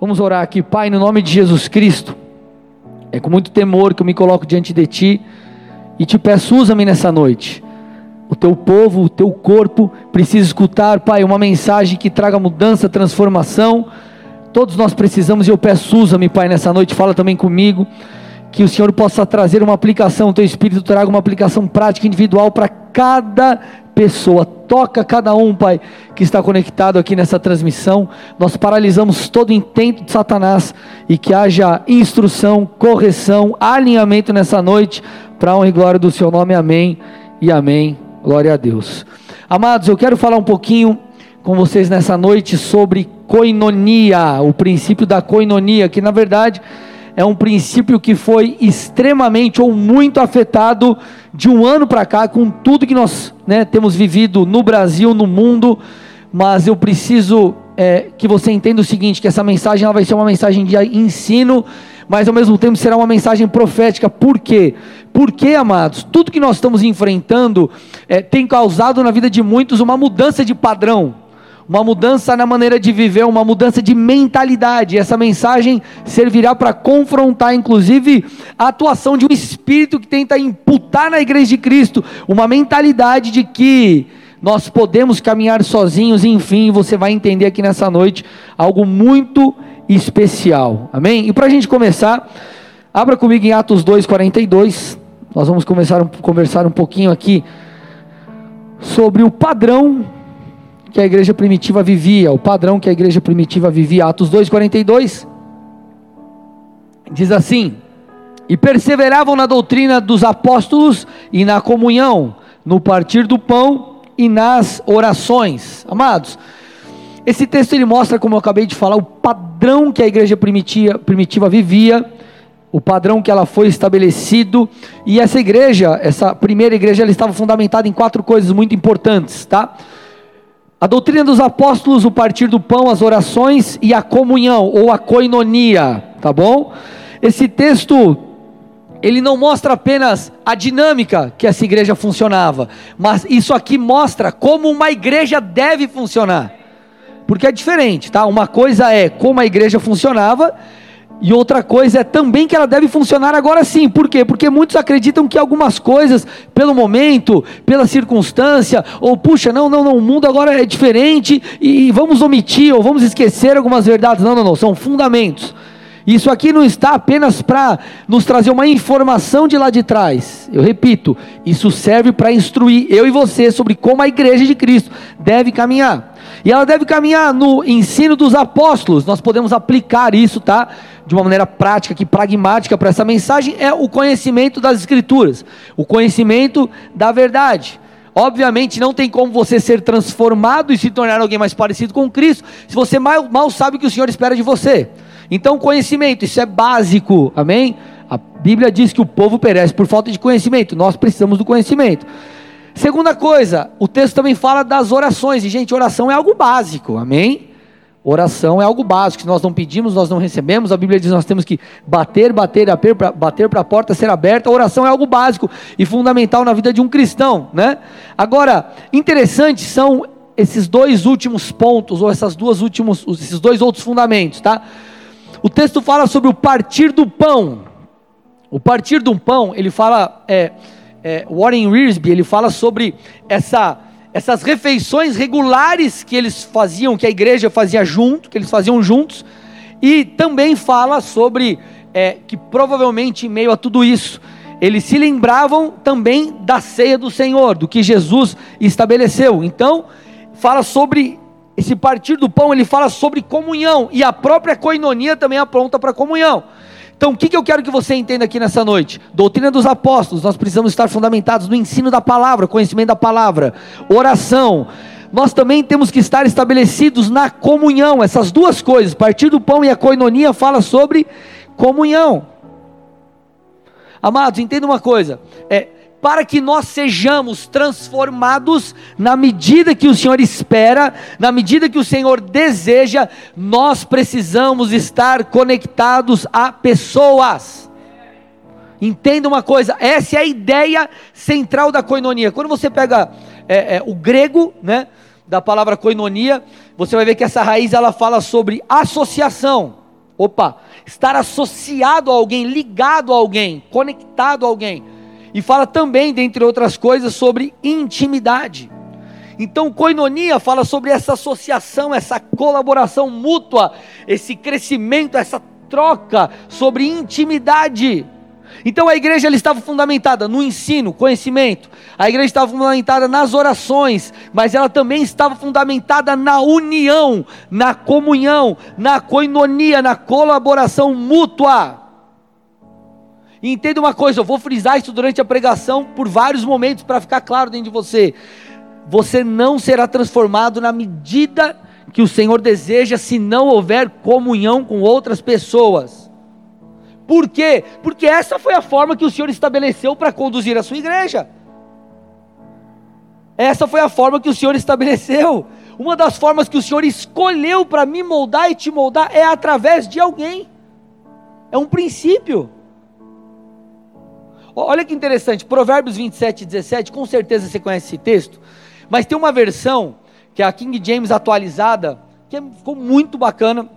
Vamos orar aqui, Pai, no nome de Jesus Cristo. É com muito temor que eu me coloco diante de Ti e te peço, usa-me nessa noite. O teu povo, o teu corpo precisa escutar, Pai, uma mensagem que traga mudança, transformação. Todos nós precisamos e eu peço, usa-me, Pai, nessa noite. Fala também comigo. Que o Senhor possa trazer uma aplicação, o teu Espírito traga uma aplicação prática, individual para cada pessoa, toca cada um, Pai, que está conectado aqui nessa transmissão. Nós paralisamos todo intento de Satanás e que haja instrução, correção, alinhamento nessa noite, para a honra e glória do Seu nome. Amém e amém. Glória a Deus. Amados, eu quero falar um pouquinho com vocês nessa noite sobre coinonia, o princípio da coinonia, que na verdade é um princípio que foi extremamente ou muito afetado de um ano para cá, com tudo que nós né, temos vivido no Brasil, no mundo. Mas eu preciso é, que você entenda o seguinte: que essa mensagem ela vai ser uma mensagem de ensino, mas ao mesmo tempo será uma mensagem profética. Por quê? Porque, amados, tudo que nós estamos enfrentando é, tem causado na vida de muitos uma mudança de padrão uma mudança na maneira de viver, uma mudança de mentalidade. Essa mensagem servirá para confrontar, inclusive, a atuação de um espírito que tenta imputar na igreja de Cristo uma mentalidade de que nós podemos caminhar sozinhos, enfim, você vai entender aqui nessa noite algo muito especial. Amém? E para a gente começar, abra comigo em Atos 2,42. Nós vamos começar conversar um pouquinho aqui sobre o padrão que a igreja primitiva vivia, o padrão que a igreja primitiva vivia. Atos 2:42 diz assim: "E perseveravam na doutrina dos apóstolos e na comunhão, no partir do pão e nas orações." Amados, esse texto ele mostra, como eu acabei de falar, o padrão que a igreja primitiva, primitiva vivia, o padrão que ela foi estabelecido, e essa igreja, essa primeira igreja, ela estava fundamentada em quatro coisas muito importantes, tá? A doutrina dos apóstolos, o partir do pão, as orações e a comunhão ou a coinonia, tá bom? Esse texto ele não mostra apenas a dinâmica que essa igreja funcionava, mas isso aqui mostra como uma igreja deve funcionar. Porque é diferente, tá? Uma coisa é como a igreja funcionava e outra coisa é também que ela deve funcionar agora sim. Por quê? Porque muitos acreditam que algumas coisas, pelo momento, pela circunstância, ou puxa, não, não, não, o mundo agora é diferente e, vamos omitir ou vamos esquecer algumas verdades. Não, não, não, são fundamentos. Isso aqui não está apenas para nos trazer uma informação de lá de trás. Eu repito, isso serve para instruir eu e você sobre como a igreja de Cristo deve caminhar. E ela deve caminhar no ensino dos apóstolos. Nós podemos aplicar isso, tá? De uma maneira prática, que pragmática para essa mensagem é o conhecimento das escrituras, o conhecimento da verdade. Obviamente não tem como você ser transformado e se tornar alguém mais parecido com Cristo, se você mal, mal sabe o que o Senhor espera de você. Então, conhecimento, isso é básico, amém? A Bíblia diz que o povo perece por falta de conhecimento, nós precisamos do conhecimento. Segunda coisa, o texto também fala das orações, e gente, oração é algo básico, amém? Oração é algo básico, se nós não pedimos, nós não recebemos, a Bíblia diz que nós temos que bater, bater, bater para a porta ser aberta, oração é algo básico e fundamental na vida de um cristão, né? Agora, interessante são esses dois últimos pontos, ou essas duas últimos, esses dois outros fundamentos, tá? O texto fala sobre o partir do pão, o partir do pão, ele fala, é, é, Warren Wiersbe, ele fala sobre essa, essas refeições regulares que eles faziam, que a igreja fazia junto, que eles faziam juntos, e também fala sobre é, que provavelmente em meio a tudo isso, eles se lembravam também da ceia do Senhor, do que Jesus estabeleceu. Então, fala sobre esse partir do pão, ele fala sobre comunhão, e a própria coinonia também apronta para comunhão. Então, o que, eu quero que você entenda aqui nessa noite? Doutrina dos apóstolos, nós precisamos estar fundamentados no ensino da palavra, conhecimento da palavra, oração. Nós também temos que estar estabelecidos na comunhão, essas duas coisas, partir do pão e a coinonia fala sobre comunhão. Amados, entenda uma coisa: é, para que nós sejamos transformados na medida que o Senhor espera, na medida que o Senhor deseja, nós precisamos estar conectados a pessoas. Entenda uma coisa, essa é a ideia central da coinonia. Quando você pega é, é, o grego, né, da palavra coinonia, você vai ver que essa raiz ela fala sobre associação. Opa, estar associado a alguém, ligado a alguém, conectado a alguém. E fala também, dentre outras coisas, sobre intimidade. Então, koinonia fala sobre essa associação, essa colaboração mútua, esse crescimento, essa troca sobre intimidade. Então a igreja estava fundamentada no ensino, conhecimento. A igreja estava fundamentada nas orações, mas ela também estava fundamentada na união, na comunhão, na coinonia, na colaboração mútua. E entenda uma coisa, eu vou frisar isso durante a pregação por vários momentos para ficar claro dentro de você. Você não será transformado na medida que o Senhor deseja se não houver comunhão com outras pessoas. Por quê? Porque essa foi a forma que o Senhor estabeleceu para conduzir a sua igreja. Essa foi a forma que o Senhor estabeleceu. Uma das formas que o Senhor escolheu para me moldar e te moldar é através de alguém. É um princípio. Olha que interessante, Provérbios 27, 17, com certeza você conhece esse texto, mas tem uma versão, que é a King James atualizada, que é, ficou muito bacana.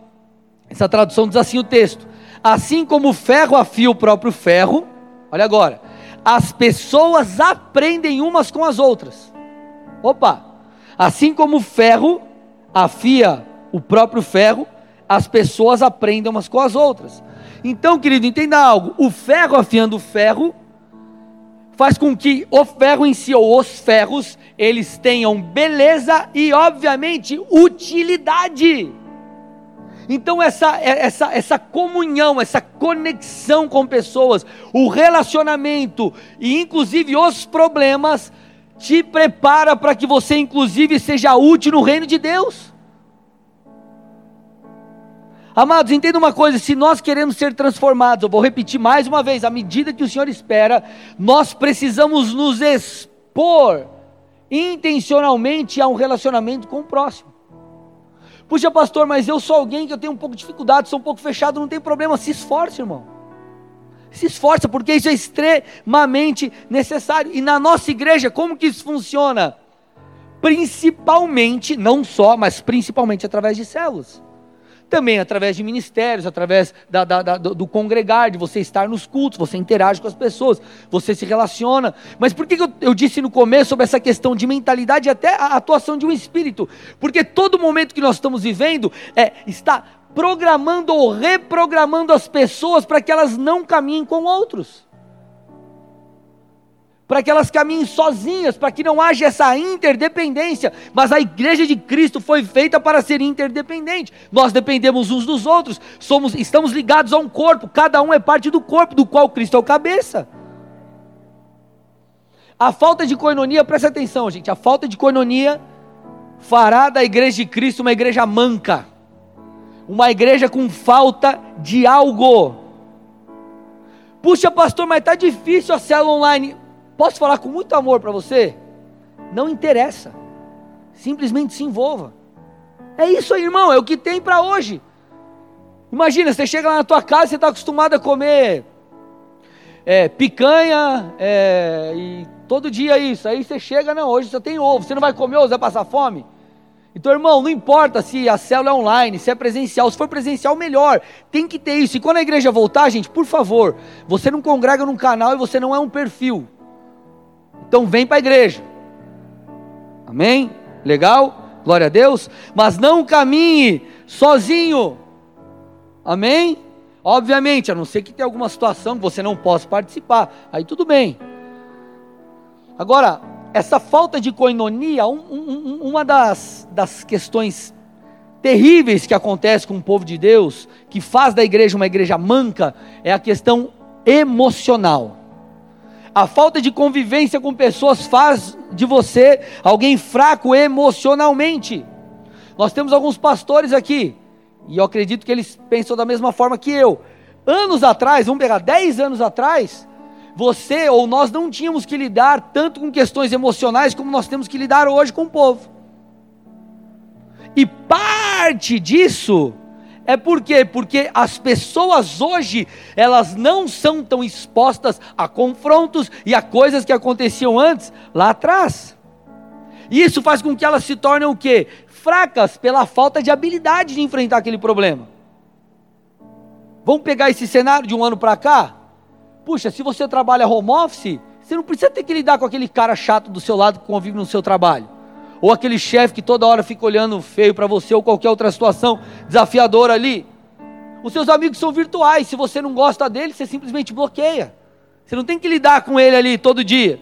Essa tradução diz assim o texto: Assim como o ferro afia o próprio ferro, olha agora, as pessoas aprendem umas com as outras. Opa! Assim como o ferro afia o próprio ferro, as pessoas aprendem umas com as outras. Então, querido, entenda algo: o ferro afiando o ferro faz com que o ferro em si, ou os ferros, eles tenham beleza e, obviamente, utilidade. Então, essa, essa, essa comunhão, essa conexão com pessoas, o relacionamento e, inclusive, os problemas, te prepara para que você, inclusive, seja útil no reino de Deus. Amados, entenda uma coisa: se nós queremos ser transformados, eu vou repetir mais uma vez, à medida que o Senhor espera, nós precisamos nos expor intencionalmente a um relacionamento com o próximo. Puxa, pastor, mas eu sou alguém que eu tenho um pouco de dificuldade, sou um pouco fechado, não tem problema, se esforce, irmão. Se esforça, porque isso é extremamente necessário. E na nossa igreja, como que isso funciona? Principalmente, não só, mas principalmente através de células também através de ministérios, através da, da, da, do, congregar, de você estar nos cultos, você interage com as pessoas, você se relaciona. Mas por que eu, eu disse no começo sobre essa questão de mentalidade e até a atuação de um espírito? Porque todo momento que nós estamos vivendo é, está programando ou reprogramando as pessoas para que elas não caminhem com outros para que elas caminhem sozinhas, para que não haja essa interdependência. Mas a igreja de Cristo foi feita para ser interdependente. Nós dependemos uns dos outros, somos, estamos ligados a um corpo, cada um é parte do corpo, do qual Cristo é o cabeça. A falta de coinonia, presta atenção, gente, a falta de coinonia fará da igreja de Cristo uma igreja manca, uma igreja com falta de algo. Puxa, pastor, mas está difícil a célula online. Posso falar com muito amor para você? Não interessa. Simplesmente se envolva. É isso aí, irmão, é o que tem para hoje. Imagina, você chega lá na tua casa, você está acostumado a comer é, picanha é, e todo dia isso. Aí você chega, não, hoje só tem ovo. Você não vai comer ovo, vai passar fome? Então, irmão, não importa se a célula é online, se é presencial, se for presencial, melhor. Tem que ter isso. E quando a igreja voltar, gente, por favor, você não congrega num canal e você não é um perfil. Então vem para a igreja. Amém? Legal? Glória a Deus. Mas não caminhe sozinho. Amém? Obviamente, a não ser que tenha alguma situação que você não possa participar. Aí tudo bem. Agora, essa falta de coinonia, um, um, uma das, das questões terríveis que acontece com o povo de Deus, que faz da igreja uma igreja manca, é a questão emocional. A falta de convivência com pessoas faz de você alguém fraco emocionalmente. Nós temos alguns pastores aqui, e eu acredito que eles pensam da mesma forma que eu. Anos atrás, vamos pegar 10 anos atrás, você ou nós não tínhamos que lidar tanto com questões emocionais como nós temos que lidar hoje com o povo. E parte disso é por quê? Porque as pessoas hoje, elas não são tão expostas a confrontos e a coisas que aconteciam antes, lá atrás. E isso faz com que elas se tornem o quê? Fracas pela falta de habilidade de enfrentar aquele problema. Vamos pegar esse cenário de um ano para cá? Puxa, se você trabalha home office, você não precisa ter que lidar com aquele cara chato do seu lado que convive no seu trabalho. Ou aquele chefe que toda hora fica olhando feio para você, ou qualquer outra situação desafiadora ali. Os seus amigos são virtuais, se você não gosta dele, você simplesmente bloqueia. Você não tem que lidar com ele ali todo dia.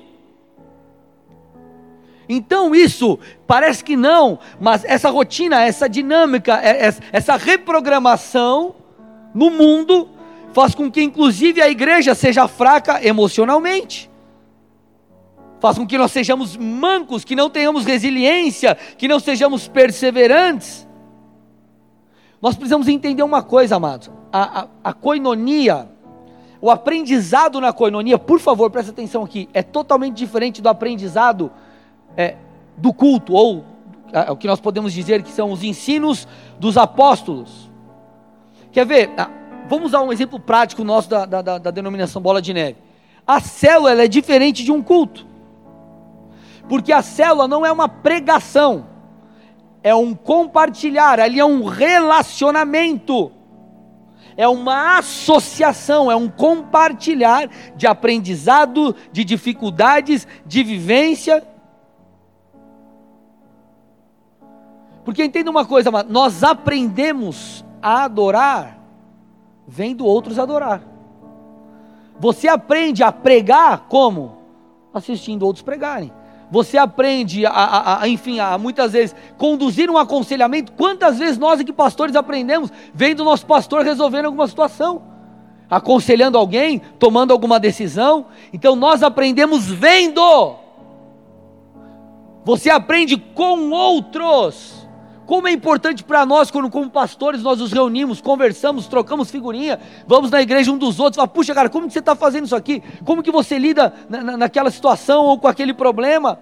Então isso parece que não, mas essa rotina, essa dinâmica, é, é, essa reprogramação no mundo faz com que inclusive a igreja seja fraca emocionalmente. Faz com que nós sejamos mancos, que não tenhamos resiliência, que não sejamos perseverantes. Nós precisamos entender uma coisa, amados: a, a, a coinonia, o aprendizado na coinonia, por favor, presta atenção aqui, é totalmente diferente do aprendizado é, do culto, ou é, o que nós podemos dizer que são os ensinos dos apóstolos. Quer ver? Ah, vamos usar um exemplo prático nosso da, da, da denominação bola de neve. A célula é diferente de um culto, porque a célula não é uma pregação, é um compartilhar, ali é um relacionamento, é uma associação, é um compartilhar de aprendizado, de dificuldades, de vivência Porque entenda uma coisa, nós aprendemos a adorar vendo outros adorar. Você aprende a pregar como? Assistindo outros pregarem. Você aprende a, a, a, enfim, a muitas vezes conduzir um aconselhamento. Quantas vezes nós aqui pastores aprendemos vendo o nosso pastor resolvendo alguma situação? Aconselhando alguém, tomando alguma decisão. Então nós aprendemos vendo. Você aprende com outros. Como é importante para nós, quando como pastores nós nos reunimos, conversamos, trocamos figurinha, vamos na igreja um dos outros, fala, puxa cara, como que você está fazendo isso aqui? Como que você lida na, naquela situação ou com aquele problema?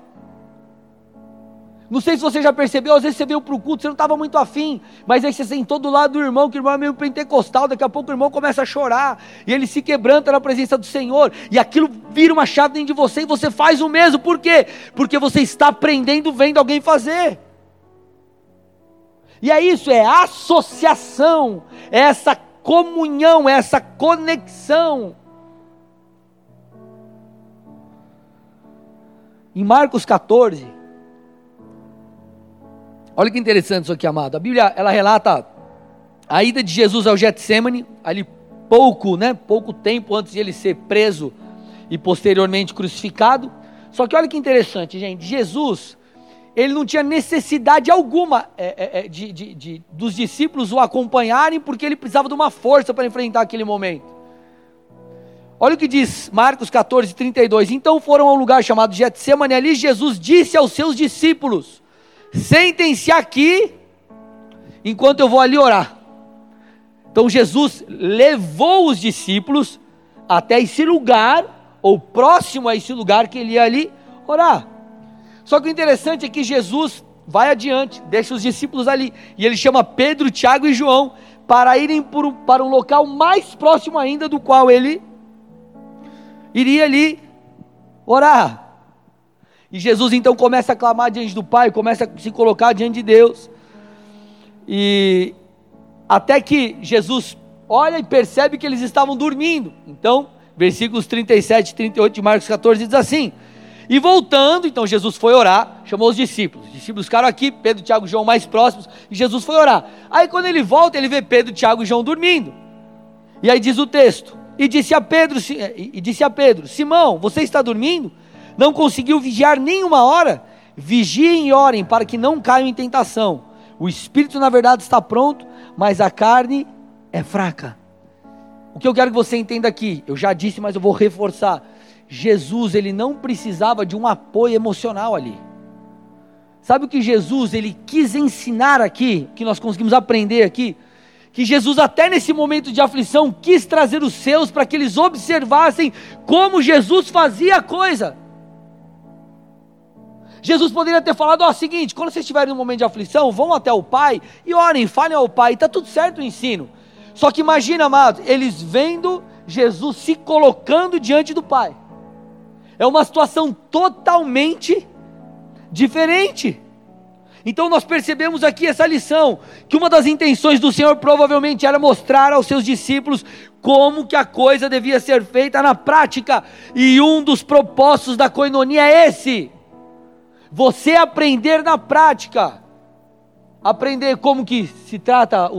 Não sei se você já percebeu, às vezes você veio para o culto, você não estava muito afim, mas aí você sentou do lado do irmão, que o irmão é meio pentecostal, daqui a pouco o irmão começa a chorar, e ele se quebranta na presença do Senhor, e aquilo vira uma chave dentro de você, e você faz o mesmo, por quê? Porque você está aprendendo vendo alguém fazer. E é isso, é associação, é essa comunhão, é essa conexão. Em Marcos 14, olha que interessante isso aqui, amado. A Bíblia, ela relata a ida de Jesus ao Getsemane, ali pouco, né, pouco tempo antes de ele ser preso e posteriormente crucificado. Só que olha que interessante, gente, Jesus, ele não tinha necessidade alguma é, é, é, de, de, de, dos discípulos o acompanharem, porque ele precisava de uma força para enfrentar aquele momento. Olha o que diz Marcos 14, 32. Então foram a um lugar chamado Getsemane, ali Jesus disse aos seus discípulos: Sentem-se aqui, enquanto eu vou ali orar. Então Jesus levou os discípulos até esse lugar, ou próximo a esse lugar que ele ia ali orar. Só que o interessante é que Jesus vai adiante, deixa os discípulos ali, e ele chama Pedro, Tiago e João para irem para um local mais próximo ainda do qual ele iria ali orar. E Jesus então começa a clamar diante do Pai, começa a se colocar diante de Deus. E até que Jesus olha e percebe que eles estavam dormindo. Então, versículos 37 e 38 de Marcos 14 diz assim: e voltando, então Jesus foi orar, chamou os discípulos. Os discípulos ficaram aqui, Pedro, Tiago e João mais próximos, e Jesus foi orar. Aí quando ele volta, ele vê Pedro, Tiago e João dormindo. E aí diz o texto: E disse a Pedro, e disse a Pedro: Simão, você está dormindo? Não conseguiu vigiar nenhuma hora? Vigiem e orem para que não caiam em tentação. O espírito, na verdade, está pronto, mas a carne é fraca. O que eu quero que você entenda aqui, eu já disse, mas eu vou reforçar Jesus ele não precisava de um apoio emocional ali. Sabe o que Jesus ele quis ensinar aqui, que nós conseguimos aprender aqui? Que Jesus até nesse momento de aflição quis trazer os seus para que eles observassem como Jesus fazia a coisa. Jesus poderia ter falado ó, o seguinte: quando vocês estiverem num momento de aflição, vão até o Pai e orem, falem ao Pai, está tudo certo o ensino. Só que imagina, amados, eles vendo Jesus se colocando diante do Pai. É uma situação totalmente diferente. Então nós percebemos aqui essa lição, que uma das intenções do Senhor provavelmente era mostrar aos seus discípulos como que a coisa devia ser feita na prática, e um dos propósitos da coinonia é esse: você aprender na prática. Aprender como que se trata,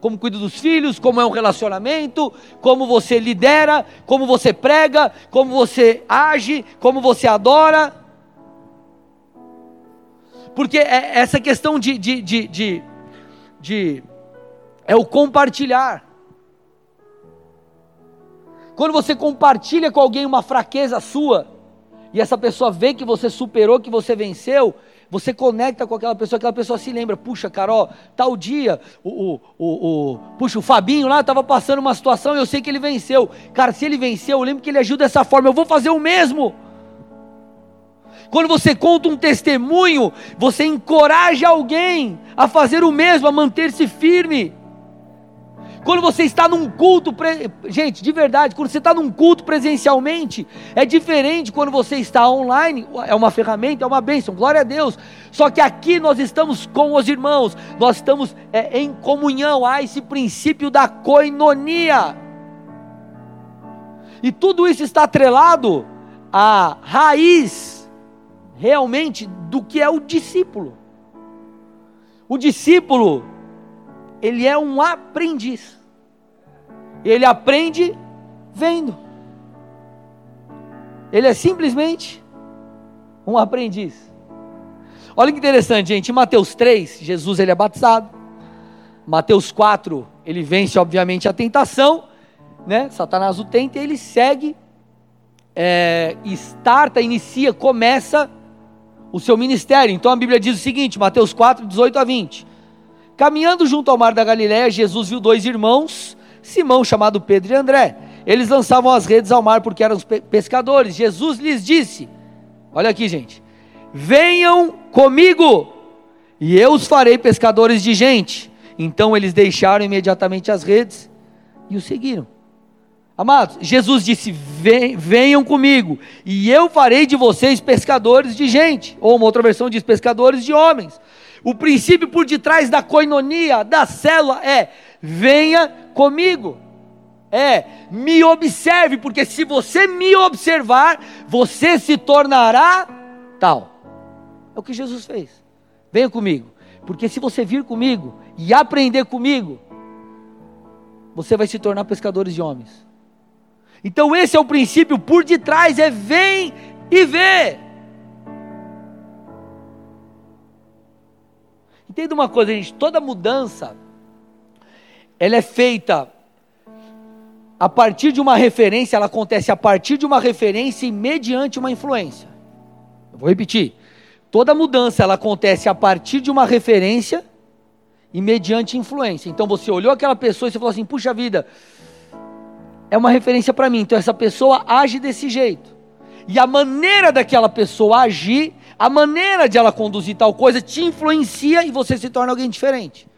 como cuida dos filhos, como é um relacionamento, como você lidera, como você prega, como você age, como você adora porque é essa questão de, de, de, de, de é o compartilhar. Quando você compartilha com alguém uma fraqueza sua, e essa pessoa vê que você superou, que você venceu, você conecta com aquela pessoa, aquela pessoa se lembra, puxa, Carol, tal dia, o, o, o, o puxa, o Fabinho lá estava passando uma situação e eu sei que ele venceu. Cara, se ele venceu, eu lembro que ele ajuda dessa forma, eu vou fazer o mesmo. Quando você conta um testemunho, você encoraja alguém a fazer o mesmo, a manter-se firme. Quando você está num culto, pre... gente, de verdade, quando você está num culto presencialmente, é diferente quando você está online, é uma ferramenta, é uma bênção, glória a Deus. Só que aqui nós estamos com os irmãos, nós estamos é, em comunhão, há esse princípio da coinonia. E tudo isso está atrelado à raiz realmente do que é o discípulo. O discípulo, ele é um aprendiz. Ele aprende vendo. Ele é simplesmente um aprendiz. Olha que interessante, gente. Em Mateus 3, Jesus ele é batizado. Mateus 4, ele vence obviamente a tentação, né? Satanás o tenta e ele segue, é, starta, inicia, começa o seu ministério. Então a Bíblia diz o seguinte, Mateus 4, 18 a 20. Caminhando junto ao mar da Galiléia, Jesus viu dois irmãos, Simão, chamado Pedro e André. Eles lançavam as redes ao mar porque eram pescadores. Jesus lhes disse: Olha aqui, gente. Venham comigo, e eu os farei pescadores de gente. Então eles deixaram imediatamente as redes e o seguiram. Amados, Jesus disse: Venham comigo, e eu farei de vocês pescadores de gente. Ou uma outra versão diz: pescadores de homens. O princípio por detrás da coinonia, da célula, é: venha comigo. É, me observe, porque se você me observar, você se tornará tal. É o que Jesus fez. Venha comigo, porque se você vir comigo e aprender comigo, você vai se tornar pescadores de homens. Então esse é o princípio por detrás, é vem e vê. Entenda uma coisa, gente, toda mudança ela é feita a partir de uma referência, ela acontece a partir de uma referência e mediante uma influência. Eu vou repetir. Toda mudança ela acontece a partir de uma referência e mediante influência. Então você olhou aquela pessoa e você falou assim: "Puxa vida, é uma referência para mim. Então essa pessoa age desse jeito. E a maneira daquela pessoa agir, a maneira de ela conduzir tal coisa te influencia e você se torna alguém diferente.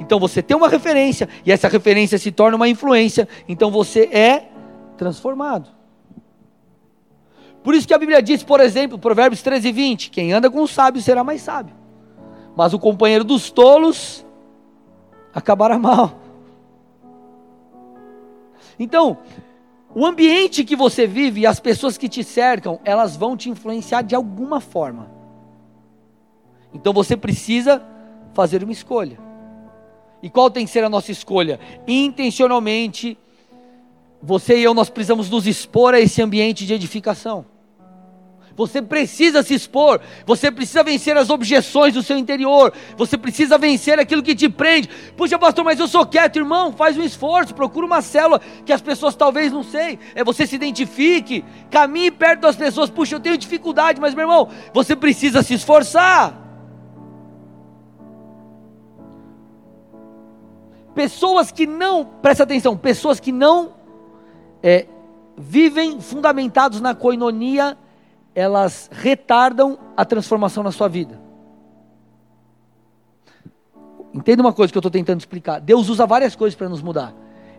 Então você tem uma referência e essa referência se torna uma influência, então você é transformado. Por isso que a Bíblia diz, por exemplo, Provérbios 13 e 20: quem anda com o sábio será mais sábio, mas o companheiro dos tolos acabará mal. Então, o ambiente que você vive e as pessoas que te cercam, elas vão te influenciar de alguma forma. Então você precisa fazer uma escolha. E qual tem que ser a nossa escolha? Intencionalmente, você e eu nós precisamos nos expor a esse ambiente de edificação. Você precisa se expor, você precisa vencer as objeções do seu interior, você precisa vencer aquilo que te prende. Puxa, pastor, mas eu sou quieto, irmão. Faz um esforço, procura uma célula que as pessoas talvez não sei. É você se identifique, caminhe perto das pessoas. Puxa, eu tenho dificuldade, mas meu irmão, você precisa se esforçar. Pessoas que não, presta atenção, pessoas que não é, vivem fundamentados na coinonia elas retardam a transformação na sua vida. Entenda uma coisa que eu estou tentando explicar. Deus usa várias coisas para nos mudar.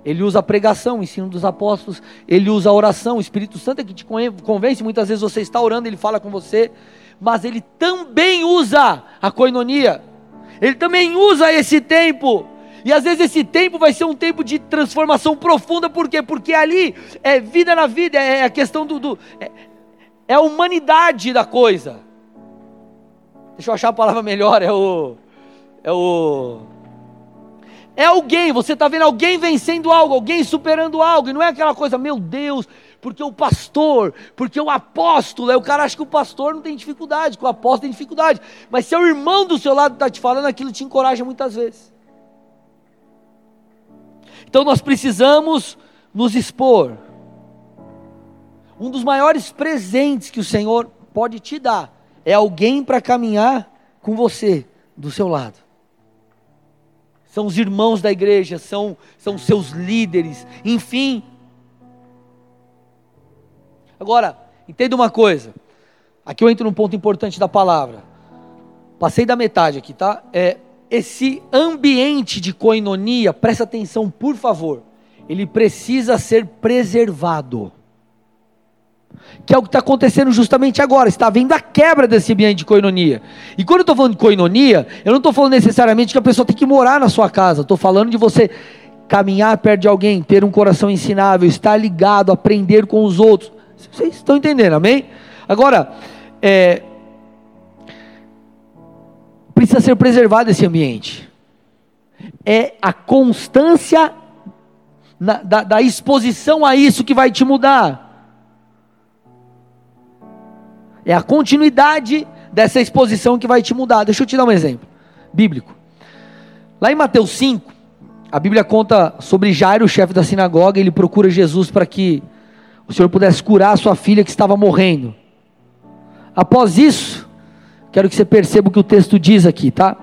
Ele usa a pregação, o ensino dos apóstolos, ele usa a oração, o Espírito Santo é que te convence, muitas vezes você está orando, ele fala com você, mas ele também usa a coinonia. Ele também usa esse tempo. E às vezes esse tempo vai ser um tempo de transformação profunda, por quê? Porque ali é vida na vida, é a questão do. do é, é a humanidade da coisa. Deixa eu achar a palavra melhor, é o. É o. É alguém, você está vendo alguém vencendo algo, alguém superando algo, e não é aquela coisa, meu Deus, porque o pastor, porque o apóstolo, é o cara acha que o pastor não tem dificuldade, que o apóstolo tem dificuldade, mas se é o irmão do seu lado está te falando, aquilo te encoraja muitas vezes. Então nós precisamos nos expor. Um dos maiores presentes que o Senhor pode te dar é alguém para caminhar com você, do seu lado. São os irmãos da igreja, são, são seus líderes, enfim, Agora, entenda uma coisa. Aqui eu entro num ponto importante da palavra. Passei da metade aqui, tá? É, esse ambiente de coinonia, presta atenção, por favor. Ele precisa ser preservado. Que é o que está acontecendo justamente agora. Está vendo a quebra desse ambiente de coinonia. E quando eu estou falando de coinonia, eu não estou falando necessariamente que a pessoa tem que morar na sua casa. Estou falando de você caminhar perto de alguém, ter um coração ensinável, estar ligado, aprender com os outros. Vocês estão entendendo, amém? Agora, é, precisa ser preservado esse ambiente. É a constância na, da, da exposição a isso que vai te mudar. É a continuidade dessa exposição que vai te mudar. Deixa eu te dar um exemplo bíblico. Lá em Mateus 5, a Bíblia conta sobre Jairo, chefe da sinagoga, ele procura Jesus para que o Senhor pudesse curar a sua filha que estava morrendo. Após isso, quero que você perceba o que o texto diz aqui, tá?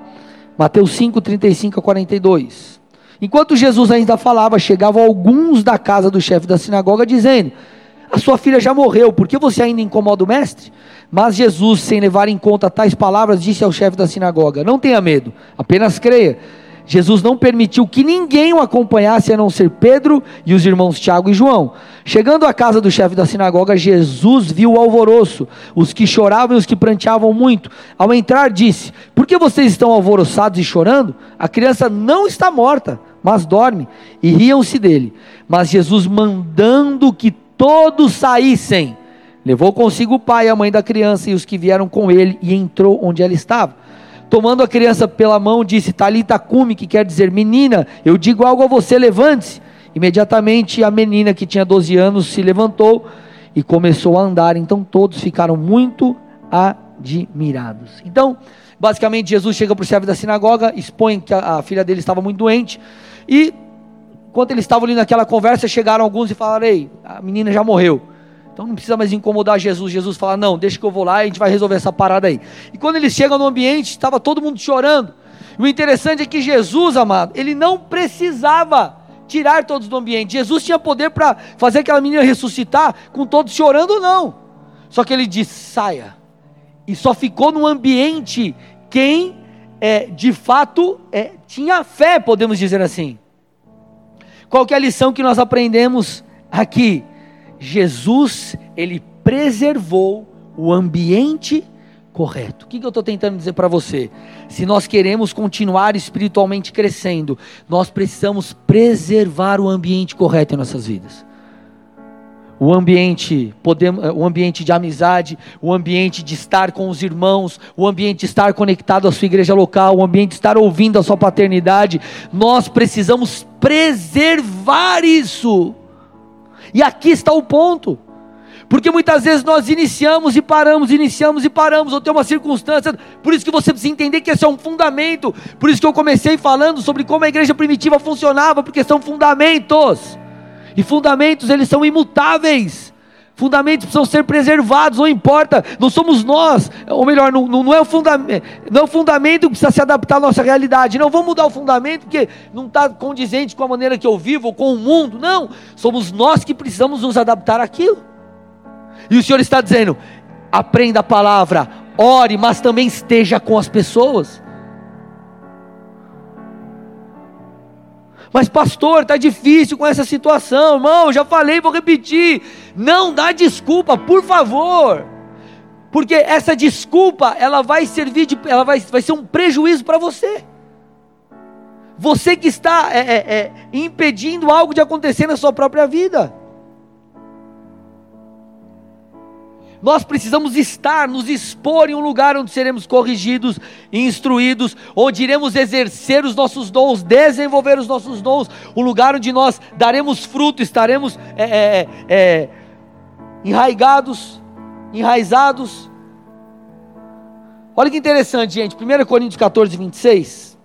Mateus 5, 35 a 42. Enquanto Jesus ainda falava, chegavam alguns da casa do chefe da sinagoga dizendo: A sua filha já morreu, por que você ainda incomoda o mestre? Mas Jesus, sem levar em conta tais palavras, disse ao chefe da sinagoga: Não tenha medo, apenas creia. Jesus não permitiu que ninguém o acompanhasse a não ser Pedro e os irmãos Tiago e João. Chegando à casa do chefe da sinagoga, Jesus viu o alvoroço, os que choravam e os que pranteavam muito. Ao entrar, disse: Por que vocês estão alvoroçados e chorando? A criança não está morta, mas dorme. E riam-se dele. Mas Jesus, mandando que todos saíssem, levou consigo o pai, a mãe da criança e os que vieram com ele, e entrou onde ela estava. Tomando a criança pela mão, disse: Talita cume, que quer dizer menina, eu digo algo a você, levante-se. Imediatamente a menina que tinha 12 anos se levantou e começou a andar. Então todos ficaram muito admirados. Então, basicamente, Jesus chega para o chefe da sinagoga, expõe que a, a filha dele estava muito doente e enquanto eles estavam ali naquela conversa, chegaram alguns e falaram: Ei, a menina já morreu. Então não precisa mais incomodar Jesus. Jesus fala: Não, deixa que eu vou lá e a gente vai resolver essa parada aí. E quando eles chegam no ambiente, estava todo mundo chorando. E o interessante é que Jesus, amado, ele não precisava tirar todos do ambiente. Jesus tinha poder para fazer aquela menina ressuscitar com todos chorando, não. Só que ele disse: saia. E só ficou no ambiente quem é, de fato é, tinha fé, podemos dizer assim. Qual é a lição que nós aprendemos aqui? Jesus, ele preservou o ambiente correto. O que, eu estou tentando dizer para você? Se nós queremos continuar espiritualmente crescendo, nós precisamos preservar o ambiente correto em nossas vidas. O ambiente, podemos, o ambiente de amizade, o ambiente de estar com os irmãos, o ambiente de estar conectado à sua igreja local, o ambiente de estar ouvindo a sua paternidade, nós precisamos preservar isso. E aqui está o ponto. Porque muitas vezes nós iniciamos e paramos, iniciamos e paramos, ou tem uma circunstância, por isso que você precisa entender que esse é um fundamento, por isso que eu comecei falando sobre como a igreja primitiva funcionava, porque são fundamentos, e fundamentos eles são imutáveis, Fundamentos precisam ser preservados, não importa, não somos nós, ou melhor, não, não, é o fundamento, não é o fundamento que precisa se adaptar à nossa realidade. Não vamos mudar o fundamento porque não está condizente com a maneira que eu vivo, ou com o mundo. Não, somos nós que precisamos nos adaptar àquilo. E o Senhor está dizendo: aprenda a palavra, ore, mas também esteja com as pessoas. Mas pastor, está difícil com essa situação, irmão. Já falei, vou repetir. Não dá desculpa, por favor. Porque essa desculpa, ela vai servir de, ela vai, vai ser um prejuízo para você. Você que está é, é, é, impedindo algo de acontecer na sua própria vida. Nós precisamos estar, nos expor em um lugar onde seremos corrigidos, instruídos, onde iremos exercer os nossos dons, desenvolver os nossos dons, um lugar onde nós daremos fruto, estaremos é, é, é, enraigados, enraizados. Olha que interessante, gente. 1 Coríntios 14, 26.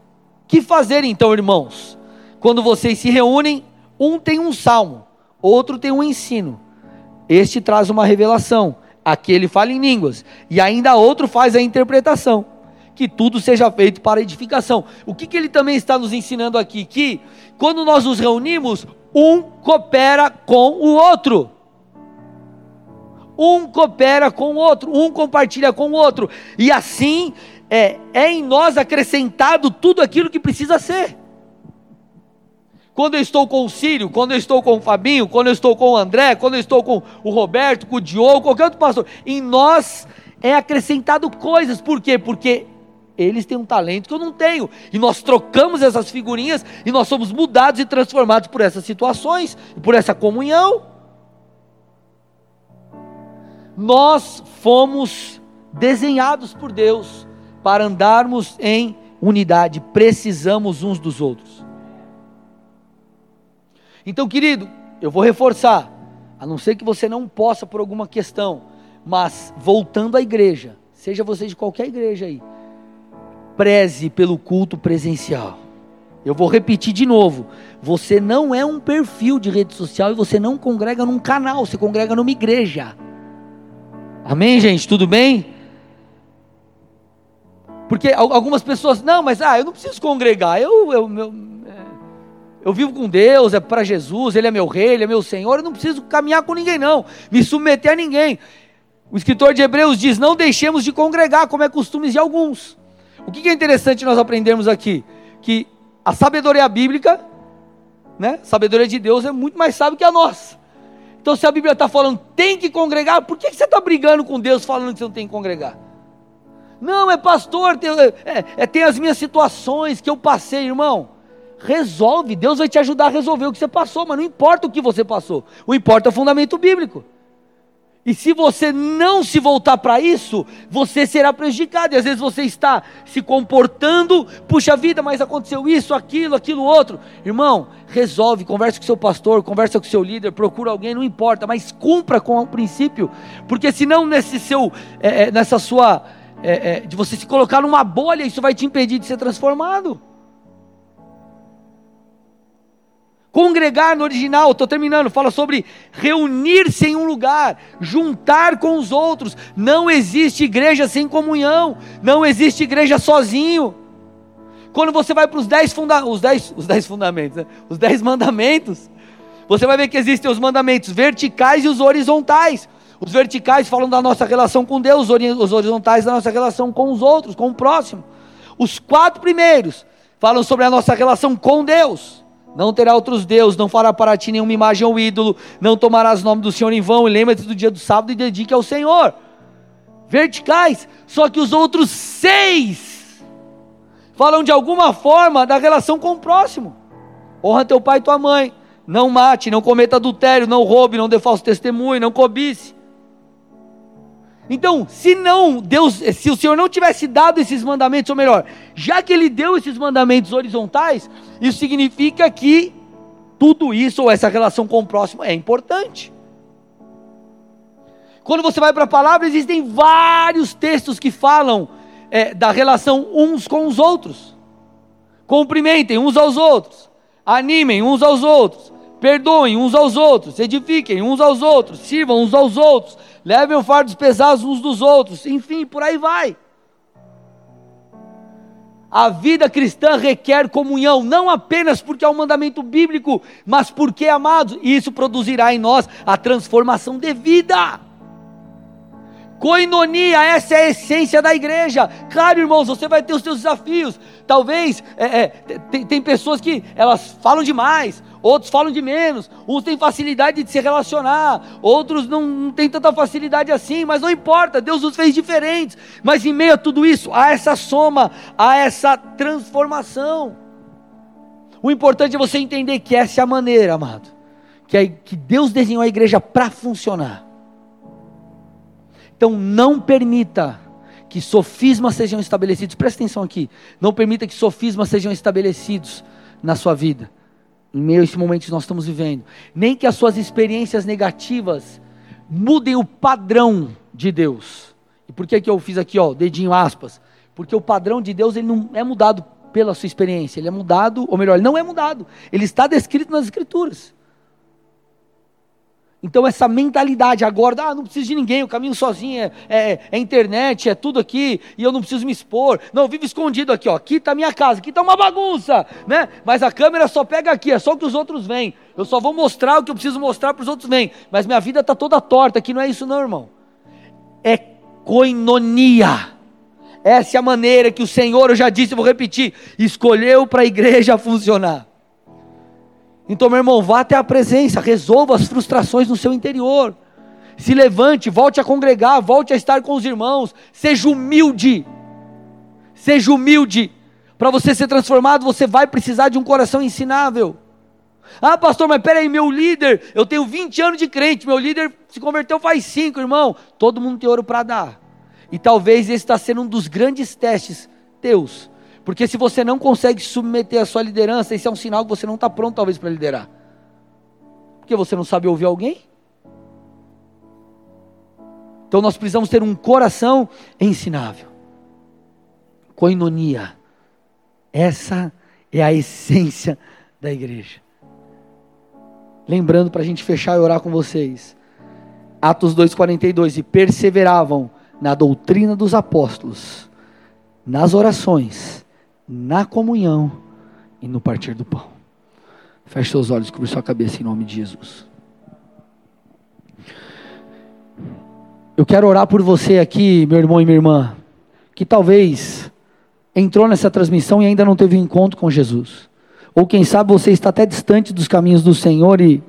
Que fazer então, irmãos? Quando vocês se reúnem, um tem um salmo, outro tem um ensino. Este traz uma revelação aquele fala em línguas, e ainda outro faz a interpretação. Que tudo seja feito para edificação. O que, que ele também está nos ensinando aqui? Que quando nós nos reunimos, um coopera com o outro. Um coopera com o outro, um compartilha com o outro, e assim é, é em nós acrescentado tudo aquilo que precisa ser. Quando eu estou com o Círio, quando eu estou com o Fabinho, quando eu estou com o André, quando eu estou com o Roberto, com o Diogo, qualquer outro pastor, em nós é acrescentado coisas. Por quê? Porque eles têm um talento que eu não tenho. E nós trocamos essas figurinhas e nós somos mudados e transformados por essas situações, por essa comunhão. Nós fomos desenhados por Deus para andarmos em unidade, precisamos uns dos outros. Então, querido, eu vou reforçar, a não ser que você não possa por alguma questão, mas voltando à igreja, seja você de qualquer igreja aí, preze pelo culto presencial. Eu vou repetir de novo: você não é um perfil de rede social e você não congrega num canal, você congrega numa igreja. Amém, gente? Tudo bem? Porque algumas pessoas, não, mas ah, eu não preciso congregar, eu, eu, eu eu vivo com Deus, é para Jesus, Ele é meu rei, Ele é meu Senhor, eu não preciso caminhar com ninguém, não, me submeter a ninguém. O escritor de Hebreus diz: Não deixemos de congregar, como é costume de alguns. O que é interessante nós aprendermos aqui? Que a sabedoria bíblica, né, a sabedoria de Deus é muito mais sábia que a nossa. Então, se a Bíblia está falando tem que congregar, por que você está brigando com Deus falando que você não tem que congregar? Não, é pastor, tem, é, é, tem as minhas situações que eu passei, irmão resolve, Deus vai te ajudar a resolver o que você passou, mas não importa o que você passou, o importa é o fundamento bíblico. E se você não se voltar para isso, você será prejudicado. E às vezes você está se comportando, puxa vida, mas aconteceu isso, aquilo, aquilo outro. Irmão, resolve, converse com seu pastor, conversa com seu líder, procura alguém, não importa, mas cumpra com o princípio, porque senão nesse seu, é, nessa sua, é, de você se colocar numa bolha, isso vai te impedir de ser transformado. Congregar no original, estou terminando, fala sobre reunir-se em um lugar, juntar com os outros. Não existe igreja sem comunhão, não existe igreja sozinho. Quando você vai para os dez, funda os dez, os dez fundamentos, né? os dez mandamentos, você vai ver que existem os mandamentos verticais e os horizontais. Os verticais falam da nossa relação com Deus, os horizontais da nossa relação com os outros, com o próximo. Os quatro primeiros falam sobre a nossa relação com Deus. Não terá outros deuses, não fará para ti nenhuma imagem ou ídolo, não tomarás o nome do Senhor em vão, e lembra-te do dia do sábado e dedique ao Senhor. Verticais, só que os outros seis falam de alguma forma da relação com o próximo. Honra teu pai e tua mãe, não mate, não cometa adultério, não roube, não dê falso testemunho, não cobice. Então, se não Deus, se o Senhor não tivesse dado esses mandamentos, ou melhor, já que Ele deu esses mandamentos horizontais, isso significa que tudo isso ou essa relação com o próximo é importante. Quando você vai para a palavra, existem vários textos que falam é, da relação uns com os outros. Cumprimentem uns aos outros, animem uns aos outros, perdoem uns aos outros, edifiquem uns aos outros, sirvam uns aos outros, levem fardos pesados uns dos outros, enfim, por aí vai. A vida cristã requer comunhão, não apenas porque é um mandamento bíblico, mas porque, amados, isso produzirá em nós a transformação de vida. Coinonia, essa é a essência da igreja. Claro, irmãos, você vai ter os seus desafios. Talvez é, é, tem, tem pessoas que elas falam demais, outros falam de menos, uns têm facilidade de se relacionar, outros não, não têm tanta facilidade assim, mas não importa, Deus os fez diferentes. Mas em meio a tudo isso, há essa soma, há essa transformação. O importante é você entender que essa é a maneira, amado, que, é, que Deus desenhou a igreja para funcionar. Então não permita que sofismas sejam estabelecidos, presta atenção aqui, não permita que sofismas sejam estabelecidos na sua vida, em meio a esse momento que nós estamos vivendo, nem que as suas experiências negativas mudem o padrão de Deus. E por que, que eu fiz aqui, ó, dedinho aspas? Porque o padrão de Deus ele não é mudado pela sua experiência, ele é mudado, ou melhor, ele não é mudado, ele está descrito nas Escrituras. Então, essa mentalidade agora, ah, não preciso de ninguém, o caminho sozinho é, é, é, internet, é tudo aqui, e eu não preciso me expor. Não, vivo escondido aqui, ó. Aqui está minha casa, aqui está uma bagunça, né? Mas a câmera só pega aqui, é só o que os outros veem. Eu só vou mostrar o que eu preciso mostrar para os outros veem. Mas minha vida está toda torta, aqui não é isso, não, irmão. É coinonia. Essa é a maneira que o Senhor, eu já disse, eu vou repetir, escolheu para a igreja funcionar. Então, meu irmão, vá até a presença, resolva as frustrações no seu interior. Se levante, volte a congregar, volte a estar com os irmãos. Seja humilde. Seja humilde. Para você ser transformado, você vai precisar de um coração ensinável. Ah, pastor, mas peraí, meu líder, eu tenho 20 anos de crente, meu líder se converteu faz 5, irmão. Todo mundo tem ouro para dar. E talvez esse está sendo um dos grandes testes teus porque se você não consegue submeter a sua liderança, esse é um sinal que você não está pronto, talvez, para liderar. Porque você não sabe ouvir alguém. Então nós precisamos ter um coração ensinável. Coinonia. Essa é a essência da igreja. Lembrando para a gente fechar e orar com vocês. Atos 2,42. E perseveravam na doutrina dos apóstolos, nas orações na comunhão e no partir do pão. Feche seus olhos, cubra sua cabeça em nome de Jesus. Eu quero orar por você aqui, meu irmão e minha irmã, que talvez entrou nessa transmissão e ainda não teve um encontro com Jesus. Ou quem sabe você está até distante dos caminhos do Senhor e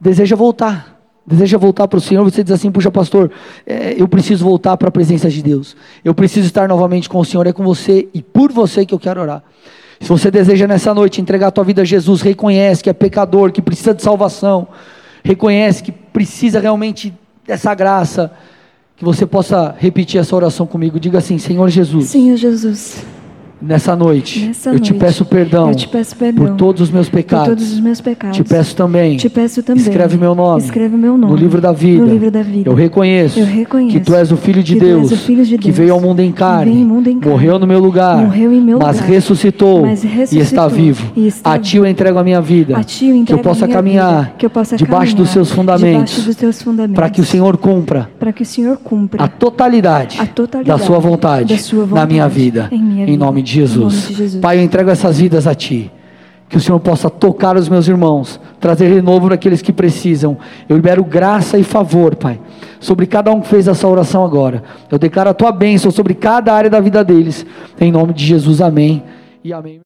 deseja voltar deseja voltar para o Senhor, você diz assim: puxa, pastor, é, eu preciso voltar para a presença de Deus, eu preciso estar novamente com o Senhor, é com você e por você que eu quero orar. Se você deseja nessa noite entregar a tua vida a Jesus, reconhece que é pecador, que precisa de salvação, reconhece que precisa realmente dessa graça, que você possa repetir essa oração comigo. Diga assim: Senhor Jesus. Senhor Jesus. Nessa noite, Nessa eu, noite te peço perdão, eu te peço perdão por todos os meus pecados. Por todos os meus pecados. Te peço também. Te peço também. Escreve meu nome. Escreve meu nome no livro da vida. No livro da vida. Eu reconheço. Eu reconheço que tu és o filho de Deus. Filho de Deus que veio ao mundo em carne. mundo em carne morreu no meu lugar. Morreu em meu mas lugar. ressuscitou. Mas ressuscitou e está vivo. e está a ti eu entrego a minha vida. A ti eu que eu entrego possa caminhar. vida, que eu possa debaixo caminhar dos seus fundamentos. debaixo dos teus fundamentos. Para que o Senhor cumpra. Para que o Senhor cumpra A totalidade, a totalidade da, sua vontade, da sua na vontade minha vida. em minha em vida. nome de Jesus. de Jesus. Pai, eu entrego essas vidas a Ti. Que o Senhor possa tocar os meus irmãos, trazer renovo para aqueles que precisam. Eu libero graça e favor, Pai, sobre cada um que fez essa oração agora. Eu declaro a Tua bênção sobre cada área da vida deles. Em nome de Jesus, amém e amém.